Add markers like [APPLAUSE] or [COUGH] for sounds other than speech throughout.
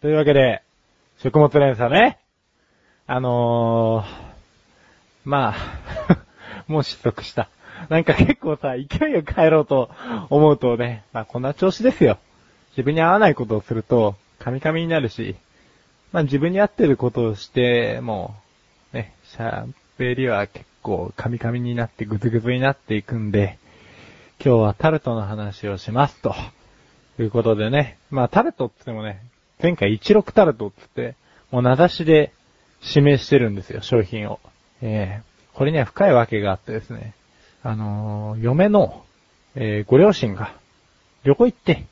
というわけで、食物連鎖ね。あのー、まあ、[LAUGHS] もう失速した。なんか結構さ、勢いよく帰ろうと思うとね、まあこんな調子ですよ。自分に合わないことをすると、カミカミになるし、まあ自分に合ってることをして、もう、ね、シャンペリは結構カミカミになってグズグズになっていくんで、今日はタルトの話をしますと。ということでね。まあタルトって言ってもね、前回16タルトって言って、もう名指しで指名してるんですよ、商品を。えーこれには深いわけがあってですね。あのー嫁の、えーご両親が旅行行って、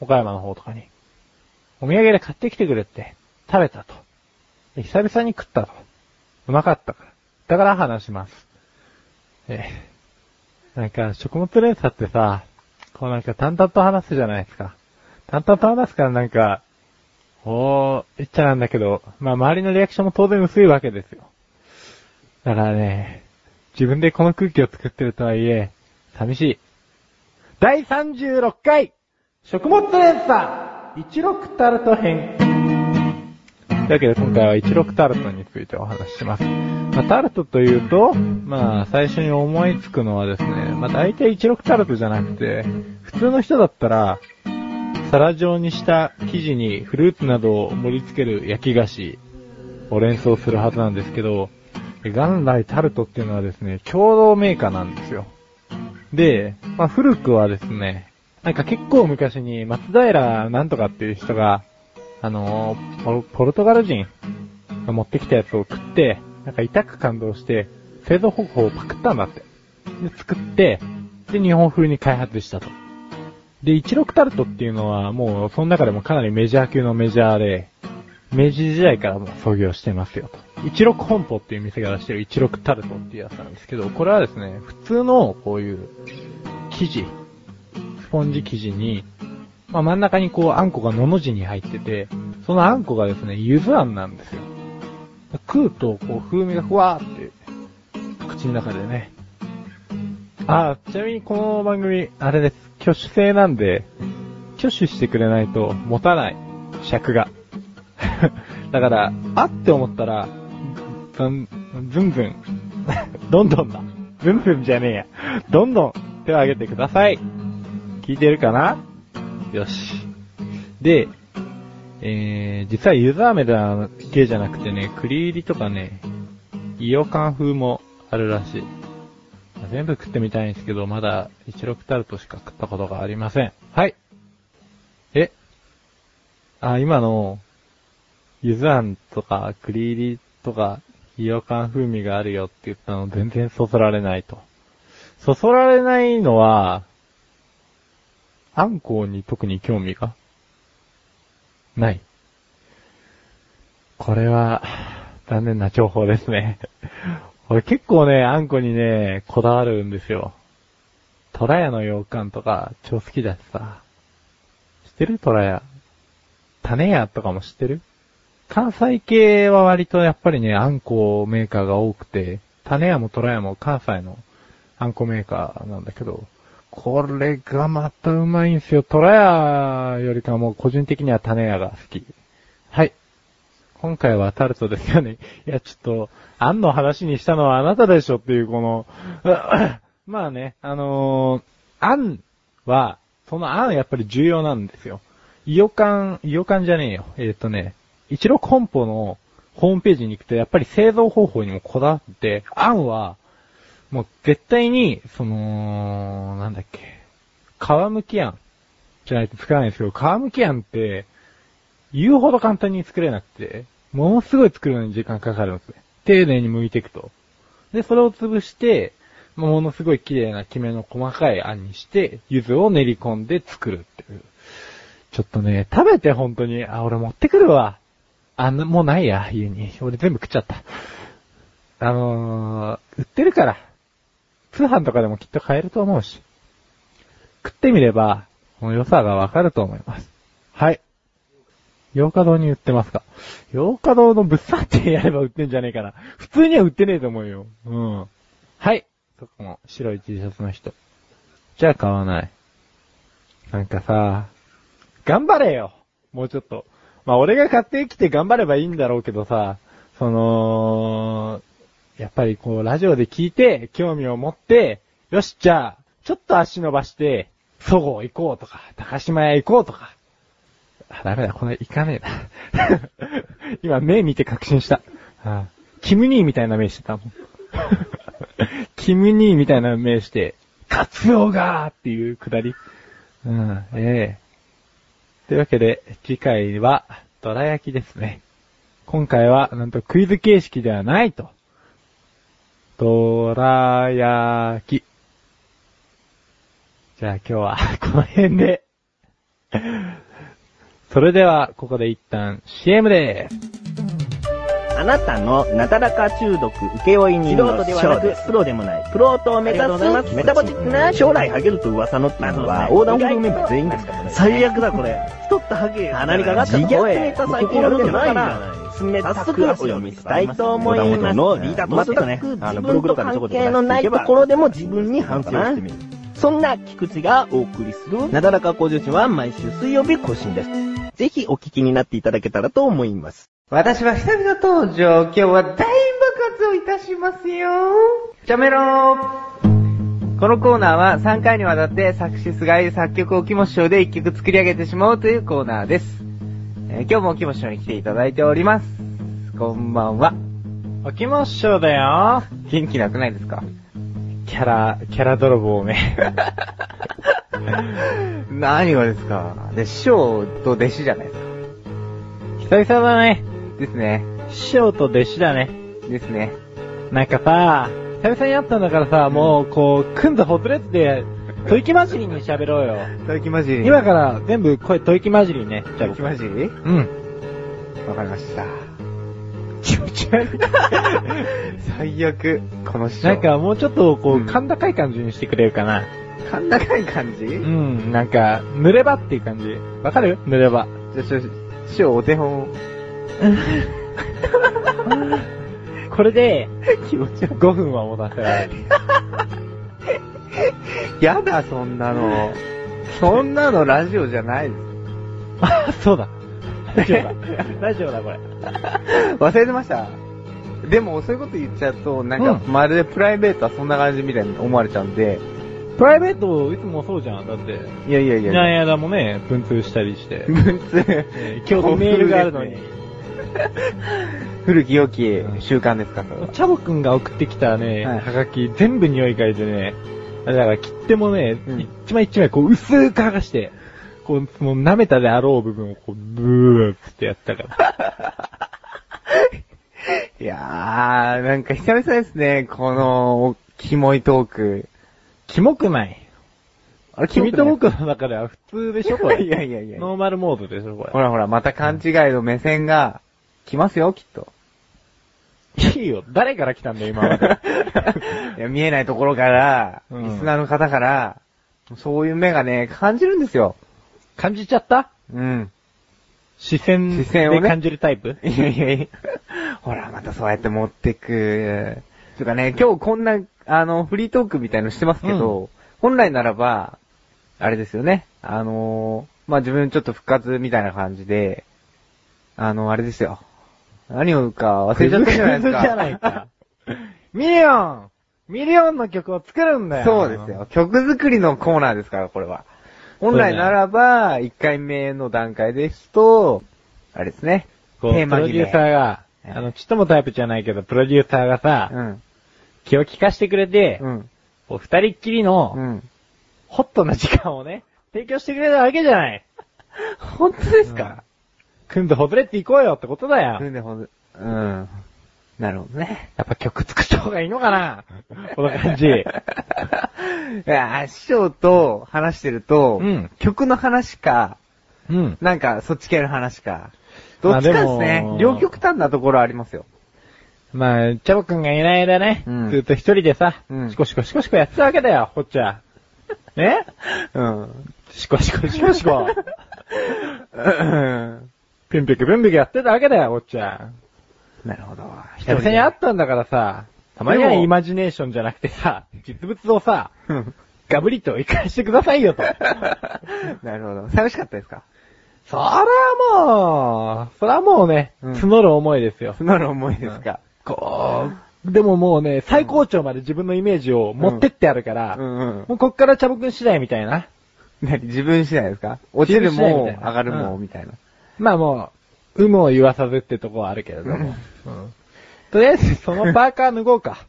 岡山の方とかに、お土産で買ってきてくれって、食べたと。久々に食ったと。うまかったから。だから話します。えーなんか、食物連鎖ってさ、こうなんか淡々と話すじゃないですか。淡々と話すからなんか、おー、言っちゃなんだけど、まあ周りのリアクションも当然薄いわけですよ。だからね、自分でこの空気を作ってるとはいえ、寂しい。第36回食物連鎖16タルト編というわけで今回は16タルトについてお話しします。まあ、タルトというと、まあ、最初に思いつくのはですね、まあ、大体16タルトじゃなくて、普通の人だったら、皿状にした生地にフルーツなどを盛り付ける焼き菓子を連想するはずなんですけど、元来タルトっていうのはですね、共同メーカーなんですよ。で、まあ、古くはですね、なんか結構昔に松平なんとかっていう人が、あのーポ、ポルトガル人が持ってきたやつを食って、なんか痛く感動して、製造方法をパクったんだって。で、作って、で、日本風に開発したと。で、16タルトっていうのはもう、その中でもかなりメジャー級のメジャーで、明治時代からも創業してますよと。16本舗っていう店が出してる16タルトっていうやつなんですけど、これはですね、普通のこういう生地、スポンジ生地に、まあ真ん中にこうあんこがのの字に入ってて、そのあんこがですね、ゆずあんなんですよ。食うとこう風味がふわーって、口の中でね。あ、ちなみにこの番組、あれです。挙手制なんで、挙手してくれないと持たない。尺が。[LAUGHS] だから、あって思ったら、ずん、ずんずん、[LAUGHS] どんどんだ。ずんずんじゃねえや。どんどん手を挙げてください。聞いてるかな？よし。で、えー、実はゆず飴だけじゃなくてね、栗入りとかね、イオカン風もあるらしい。全部食ってみたいんですけど、まだ16タルトしか食ったことがありません。はい。え？あ、今の、ゆずあんとか、栗入りとか、イオカン風味があるよって言ったの全然そそられないと。そそられないのは、あんこうに特に興味が？ない。これは、残念な情報ですね。俺結構ね、あんこにね、こだわるんですよ。トラヤの羊羹とか超好きだしさ。知ってる？トラヤ。種屋とかも知ってる？関西系は割とやっぱりね、あんこメーカーが多くて、種屋もトラヤも関西のあんこメーカーなんだけど、これがまたうまいんすよ。トラヤよりかも個人的には種屋が好き。今回はタルトですよね。[LAUGHS] いや、ちょっと、あんの話にしたのはあなたでしょっていうこの、[COUGHS] まあね、あのー、あんは、そのあんやっぱり重要なんですよ。イオカン、イオカンじゃねえよ。えっ、とね、一郎コンポのホームページに行くと、やっぱり製造方法にもこだわって、あんは、もう絶対に、その、なんだっけ、皮むきあんじゃないと作らないんですけど、皮むきあんって、言うほど簡単に作れなくて、ものすごい作るのに時間かかるんですね。丁寧に剥いていくと。で、それを潰して、ものすごい綺麗なきめの細かいあんにして、柚子を練り込んで作るっていう。ちょっとね、食べて本当に、あ、俺持ってくるわ。あんな、もうないや、家に。俺全部食っちゃった。あのー、売ってるから。通販とかでもきっと買えると思うし。食ってみれば、この良さがわかると思います。はい。洋華堂に売ってますか？洋華堂の物産展やれば売ってんじゃねえかな。普通には売ってねえと思うよ。うん。はい。そこの白い T シャツの人。じゃあ買わない。なんかさ、頑張れよもうちょっと。まあ俺が買ってきて頑張ればいいんだろうけどさ、その、やっぱりこうラジオで聞いて、興味を持って、よし、じゃあ、ちょっと足伸ばして、そごう行こうとか、高島屋行こうとか。あ、ダメだ、これ行かねえな。[LAUGHS] 今目見て確信した。あキムニーみたいな目してたもん。[LAUGHS] キムニーみたいな目して、カツオがーっていうくだり。うん、ええというわけで、次回は、ドラ焼きですね。今回は、なんとクイズ形式ではないと。ドラ焼き。じゃあ今日は、この辺で。それでは、ここで一旦 CM でーす。あなたのなだらか中毒請負人の素人ではなく、プロでもない、プロートを目指す、メタボチックな将来ハゲると噂のっていうのは、横断歩道メンバー全員ですからね。最悪だこれ。太ったハゲ。鼻にかかった声。自虐ネタ最近やるんじゃないから。早速お読みしたいと思います。のリーダーとしてね、あのブログとか関係のないところでも自分に反省してみる。そんな菊池がお送りする、なだらか向上心は毎週水曜日更新です。ぜひお聞きになっていただけたらと思います。私は久々登場。今日は大爆発をいたしますよ。チャメローこのコーナーは3回にわたって作詞菅井作曲を木本師匠で1曲作り上げてしまおうというコーナーです。えー今日も木本師匠に来ていただいております。こんばんは。おきましょうだよ。元気なくないですか？キャラ、キャラ泥棒め。[LAUGHS] [LAUGHS] 何がですか？で、師匠と弟子じゃないですか。久々だね。ですね。師匠と弟子だね。ですね。なんかさ、久々に会ったんだからさ、もう、こう、くんずほつれって、吐息混じりに喋ろうよ。[LAUGHS] 吐息混じり。今から全部声吐息混じりね。じゃあ吐息混じり？うん。わかりました。気持ち悪い。[LAUGHS] 最悪。この師匠。なんかもうちょっとこう、うん甲高い感じにしてくれるかな。甲高い感じ？うん、なんか、濡れ場っていう感じ。わかる？濡れ場。じゃあ、ちょ、師匠お手本。これで、気持ち悪5分は持たせられる。い。やだ、そんなの。そんなのラジオじゃないです。あ、そうだ。ラジオだ。ラジオだ、これ。忘れてました。でも、そういうこと言っちゃうと、なんか、うまるでプライベートはそんな感じみたいに思われちゃうんで、プライベート、いつもそうじゃん。だって、いやいやいや。いない間もね、文通したりして。[LAUGHS] 文通えー今日メールがあるのに。古き良き習慣ですか、それは。チャボくんが送ってきたね、はいはがき、全部匂い嗅いでね、だから切手もね、うん一枚一枚こう薄く剥がして、こう、もう舐めたであろう部分をこう、ブーってやったから。[LAUGHS] いやー、なんか久々ですね、この、キモいトーク。キモくない？あれ君と僕の中では普通でしょ、これ。いやいやいやノーマルモードでしょ、こほらほら、また勘違いの目線が来ますよ、きっと。れ。いいよ。誰から来たんだよ、今まで。[LAUGHS] いや見えないところから、うんリスナーの方から、そういう目がね、感じるんですよ。感じちゃった？うん。視線視線をねで感じるタイプ？いやいやいや。ほら、またそうやって持ってく。つうかね、今日こんな、あの、フリートークみたいのしてますけど、本来ならば、あれですよね。あのー、まあ、自分ちょっと復活みたいな感じで、あの、あれですよ。何を言うか忘れちゃったじゃないですか。じゃないか。[LAUGHS] ミリオンミリオンの曲を作るんだよ。そうですよ。。曲作りのコーナーですから、これは。本来ならば、1回目の段階ですと、あれですね。こう、テーマ決めプロデューサーが、ええあの、ちっともタイプじゃないけど、プロデューサーがさ、うん。気を利かしてくれて、うん。こう二人っきりの、うん。ホットな時間をね、提供してくれたわけじゃない。[LAUGHS] 本当ですか？組んでほずれっていこうよってことだよ。うん、でほんうん。なるほどね。やっぱ曲作った方がいいのかなこの感じ。[LAUGHS] いや、師匠と話してると、うん曲の話か、うん。なんかそっち系の話か、どっちかですね。も両極端なところありますよ。まあ、チャボくんがいない間ね、うんずっと一人でさ、うんシコシコシコシコやってたわけだよ、こっちは。[LAUGHS] ね？うん。シコシコシコシコ。[LAUGHS] うんピンピクピンピクやってたわけだよ、こっちは。なるほど。久々に会ったんだからさ、たまにはイマジネーションじゃなくてさ、実物をさ、うんガブリと生かしてくださいよと。[LAUGHS] なるほど。寂しかったですか？そりゃもう、それはもうね、うん募る思いですよ。募る思いですか？こう、でももうね、最高潮まで自分のイメージを持ってってやるから、うんうん。もうこっから茶僕次第みたいな。何？自分次第ですか？落ちるも上がるもうんみたいな。まあもう、有無を言わさずってとこはあるけれども。うんとりあえず、そのパーカー脱ごうか。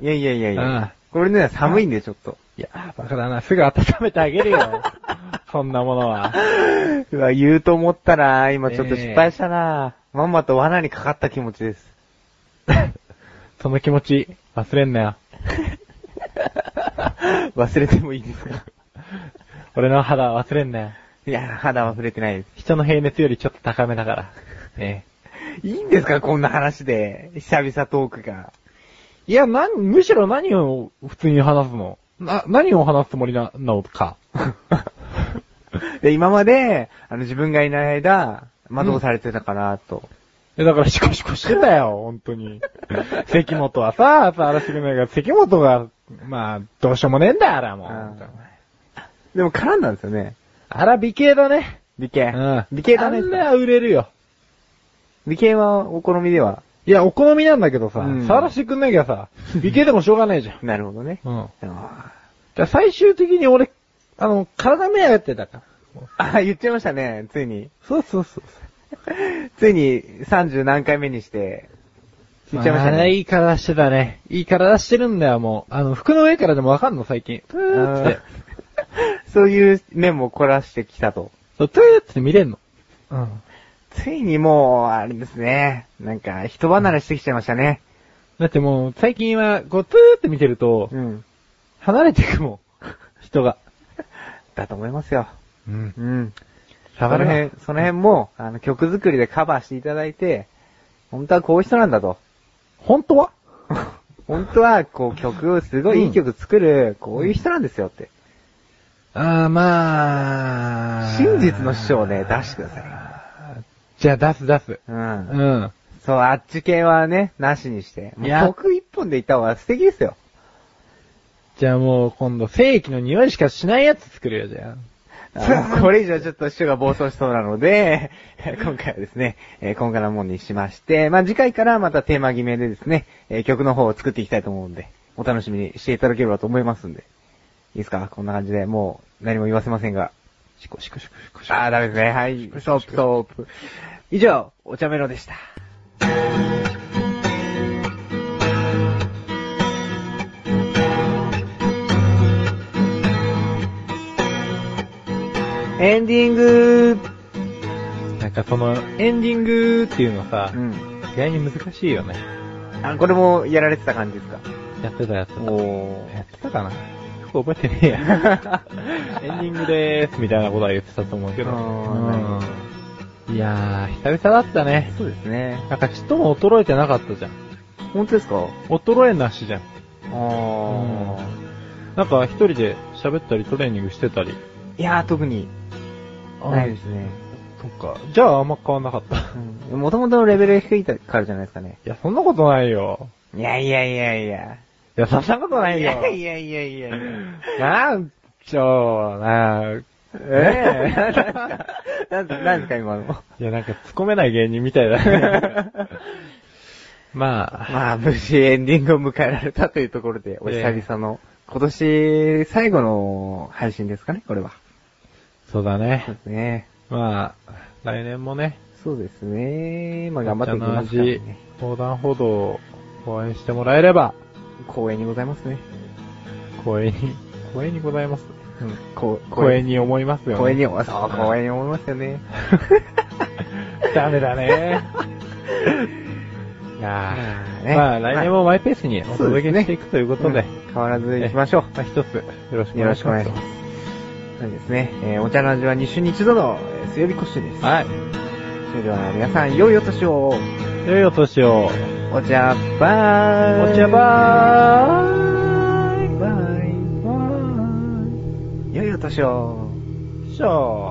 いやいやいやいうんや。これね、寒いんでちょっと。いや、バカだな。すぐ温めてあげるよ。[LAUGHS] そんなものは。うわ、言うと思ったら、今ちょっと失敗したな、まんまと罠にかかった気持ちです。その気持ち、忘れんなよ。[LAUGHS] 忘れてもいいですか？俺の肌忘れんなよ。いや、肌忘れてないです。人の平熱よりちょっと高めだから。ね [LAUGHS] いいんですか？こんな話で。久々トークが。いや、な、むしろ何を普通に話すの？な、何を話すつもりなのか。[LAUGHS] で、今まで、あの、自分がいない間、惑わされてたかなと。え、だからシコシコしてたよ、本当に。関本はさ、さ、嵐くんないが、関本が、まあ、どうしようもねえんだよ、あら、もう。でも絡んだんですよね。あら、美形だね。美形。うん。美形だねあ。れは売れるよ。美形はお好みでは？いや、お好みなんだけどさ、うん触らせてくんなきゃさ、美形でもしょうがないじゃん。なるほどね。うん。あじゃあ最終的に俺、あの、体目当てだから。あ、言っちゃいましたね、ついに。そうそうそう。[LAUGHS] ついに30何回目にして、言っちゃいましたね。いい体してたね。いい体してるんだよ、もう。あの、服の上からでもわかんの、最近。トゥーって。[LAUGHS] そういう面も凝らしてきたと。そう、トゥーって見れんの。うん。ついにもう、あれですね。なんか、人離れしてきちゃいましたね。だってもう、最近は、こう、トゥーって見てると、うん。離れていくもん。人が。[LAUGHS] だと思いますよ。うん。うん。その辺、その辺も、あの、曲作りでカバーしていただいて、本当はこういう人なんだと。本当は？[LAUGHS] 本当は、こう曲を、すごいいい曲作る、こういう人なんですよって。あー、まあ。真実の師匠をね、出してください。じゃあ出す出す。うん。うん。そう、あっち系はね、なしにして。もう曲一本でいった方が素敵ですよ。じゃあもう今度、正規の匂いしかしないやつ作るよ、じゃあ。これ以上ちょっと師匠が暴走しそうなので、[LAUGHS] 今回はですね、えー今回のもんにしまして、まあ、次回からまたテーマ決めでですね、えー曲の方を作っていきたいと思うんで、お楽しみにしていただければと思いますんで。いいですか？こんな感じで、もう何も言わせませんが。シコシコシコシコシコ。あー、ダメですね。はい。ストップ、ストップ。以上、お茶メロでした。エンディングなんかその、エンディングっていうのさ、うん。意外に難しいよね。あ、これもやられてた感じですか？やってたやってた。おやってたかな？覚えてねえや。[LAUGHS] エンディングでーすみたいなことは言ってたと思うけど。いやー、久々だったね。そうですね。なんかちっとも衰えてなかったじゃん。本当ですか？衰えなしじゃん。あなんか一人で喋ったりトレーニングしてたり。いやー、特にないですね。そっか。じゃああんま変わんなかった。もともとのレベルが低いからじゃないですかね。や、そんなことないよ。いやいやいやいや。いや、そんなことないよ。いやいやいやいや。なんちょ、[LAUGHS] なえぇ、なんかなんか今の。いや、なんか突っ込めない芸人みたいだね。[LAUGHS] まあ、まあ、無事エンディングを迎えられたというところで、お久々の、今年最後の配信ですかね、これは。そうだねそう。ですね。まあ、来年もね、そうですね。まあ、頑張っていきますから、ね。横断歩道を応援してもらえれば、光栄にございますね。光栄に、光栄にございます。うん。こ光栄に思いますよ、ね。光栄に、そう、光栄に思いますよね。[LAUGHS] ダメだね。いやー、ねまあ来年もマイペースにお届けしていくということで、うん変わらず行きましょう。まあ一つよろしくおよろし願いします。くお願いします。そうですね。えー、お茶の味は2週に1度の、えー水曜日越しです。はい。それでは皆さん、良いお年を。良いお年を。お茶ばーい。お茶ばーい。ばーい。良いお年を。ーい。しょー。